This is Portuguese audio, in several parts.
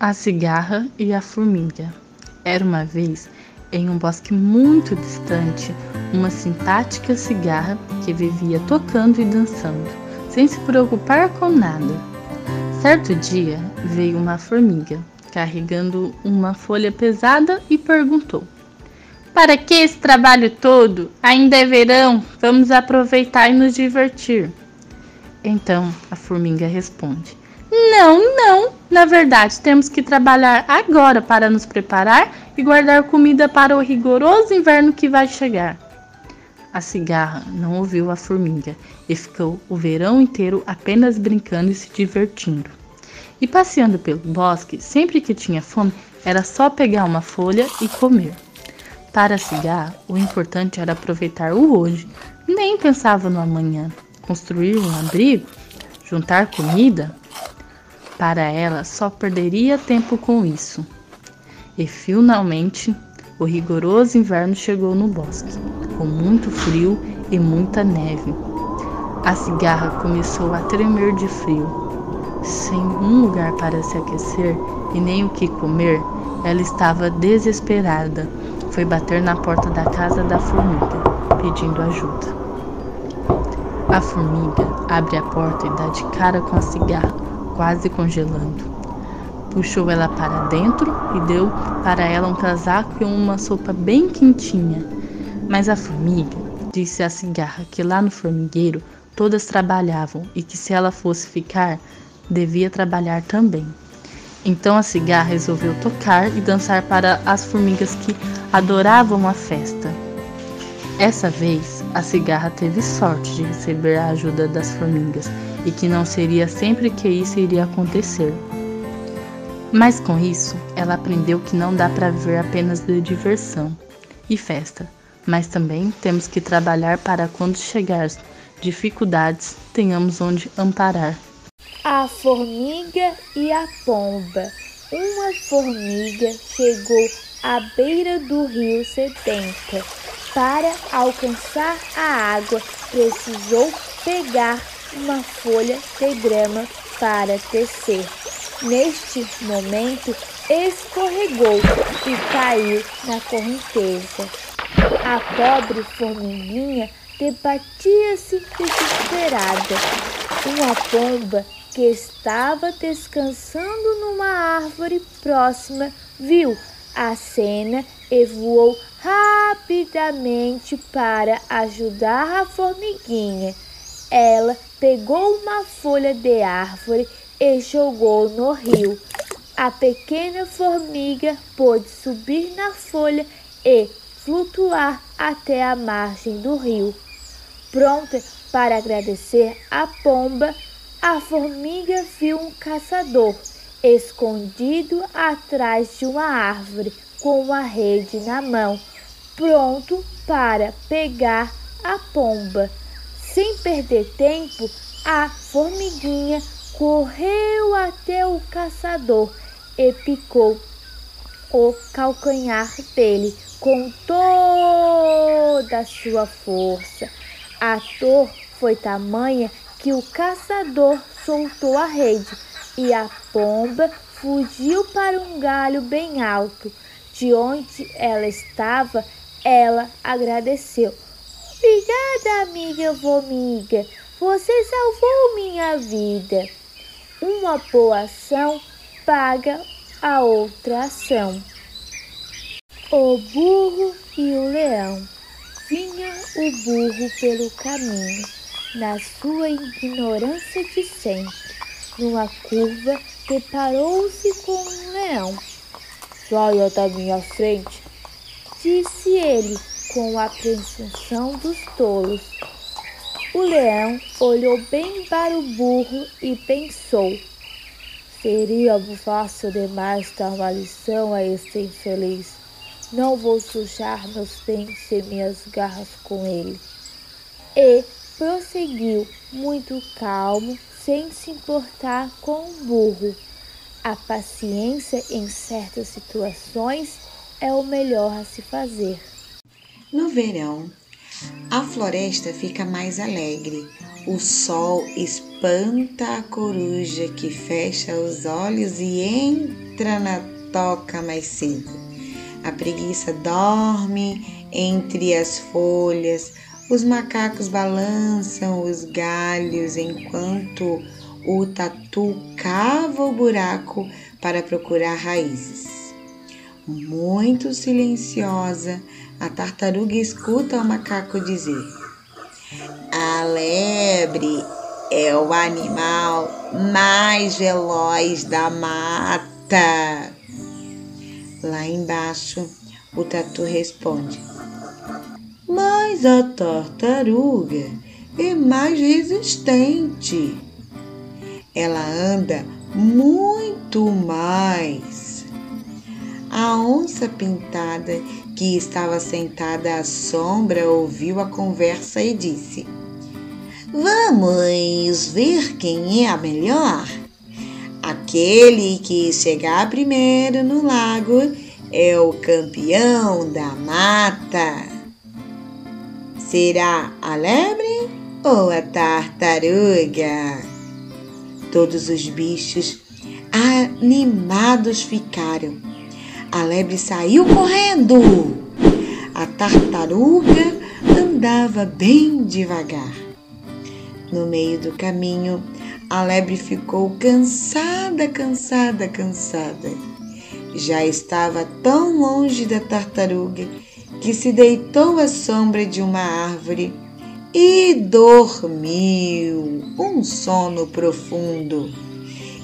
A cigarra e a formiga. Era uma vez, em um bosque muito distante, uma simpática cigarra que vivia tocando e dançando, sem se preocupar com nada. Certo dia veio uma formiga, carregando uma folha pesada e perguntou: Para que esse trabalho todo? Ainda é verão, vamos aproveitar e nos divertir. Então a formiga responde: Não, não, na verdade, temos que trabalhar agora para nos preparar e guardar comida para o rigoroso inverno que vai chegar. A cigarra não ouviu a formiga e ficou o verão inteiro apenas brincando e se divertindo. E passeando pelo bosque, sempre que tinha fome, era só pegar uma folha e comer. Para a cigarra, o importante era aproveitar o hoje, nem pensava no amanhã. Construir um abrigo, juntar comida, para ela, só perderia tempo com isso. E finalmente, o rigoroso inverno chegou no bosque, com muito frio e muita neve. A cigarra começou a tremer de frio. Sem um lugar para se aquecer e nem o que comer, ela estava desesperada. Foi bater na porta da casa da formiga, pedindo ajuda. A formiga abre a porta e dá de cara com a cigarra quase congelando. Puxou ela para dentro e deu para ela um casaco e uma sopa bem quentinha. Mas a formiga disse à cigarra que lá no formigueiro todas trabalhavam e que se ela fosse ficar, devia trabalhar também. Então a cigarra resolveu tocar e dançar para as formigas que adoravam a festa. Essa vez, a cigarra teve sorte de receber a ajuda das formigas e que não seria sempre que isso iria acontecer. Mas com isso, ela aprendeu que não dá para viver apenas de diversão e festa, mas também temos que trabalhar para quando chegar dificuldades, tenhamos onde amparar. A formiga e a pomba. Uma formiga chegou à beira do rio sedenta. Para alcançar a água, precisou pegar uma folha de grama para tecer. Neste momento, escorregou e caiu na correnteza. A pobre formiguinha debatia-se desesperada. Uma pomba que estava descansando numa árvore próxima viu a cena e voou rapidamente para ajudar a formiguinha. Ela pegou uma folha de árvore e jogou no rio. A pequena formiga pôde subir na folha e flutuar até a margem do rio. Pronta para agradecer a pomba, a formiga viu um caçador escondido atrás de uma árvore com uma rede na mão, pronto para pegar a pomba. Sem perder tempo, a formiguinha correu até o caçador e picou o calcanhar dele com toda a sua força. A dor foi tamanha que o caçador soltou a rede e a pomba fugiu para um galho bem alto. De onde ela estava, ela agradeceu. Obrigada, amiga formiga. Você salvou minha vida. Uma boa ação paga a outra ação. O burro e o leão. Vinha o burro pelo caminho, na sua ignorância de sempre. Numa curva, deparou-se com um leão. Saia da minha frente, disse ele com a presunção dos tolos. O leão olhou bem para o burro e pensou: Seria fácil demais dar uma lição a este infeliz. Não vou sujar meus dentes e minhas garras com ele. E prosseguiu, muito calmo, sem se importar com o burro. A paciência em certas situações é o melhor a se fazer. No verão, a floresta fica mais alegre, o sol espanta a coruja que fecha os olhos e entra na toca mais cedo. A preguiça dorme entre as folhas, os macacos balançam os galhos enquanto o tatu cava o buraco para procurar raízes. Muito silenciosa, a tartaruga escuta o macaco dizer: A lebre é o animal mais veloz da mata. Lá embaixo, o tatu responde: Mas a tartaruga é mais resistente. Ela anda muito mais. A onça pintada, que estava sentada à sombra, ouviu a conversa e disse: Vamos ver quem é a melhor. Aquele que chegar primeiro no lago é o campeão da mata. Será a lebre ou a tartaruga? Todos os bichos animados ficaram. A lebre saiu correndo. A tartaruga andava bem devagar. No meio do caminho, a lebre ficou cansada, cansada, cansada. Já estava tão longe da tartaruga que se deitou à sombra de uma árvore e dormiu um sono profundo.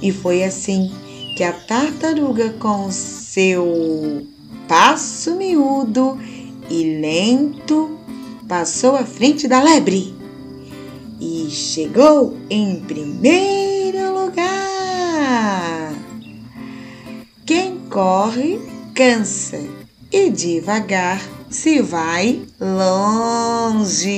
E foi assim que a tartaruga, com seu passo miúdo e lento, passou à frente da lebre e chegou em primeiro lugar. Quem corre, cansa e devagar se vai longe.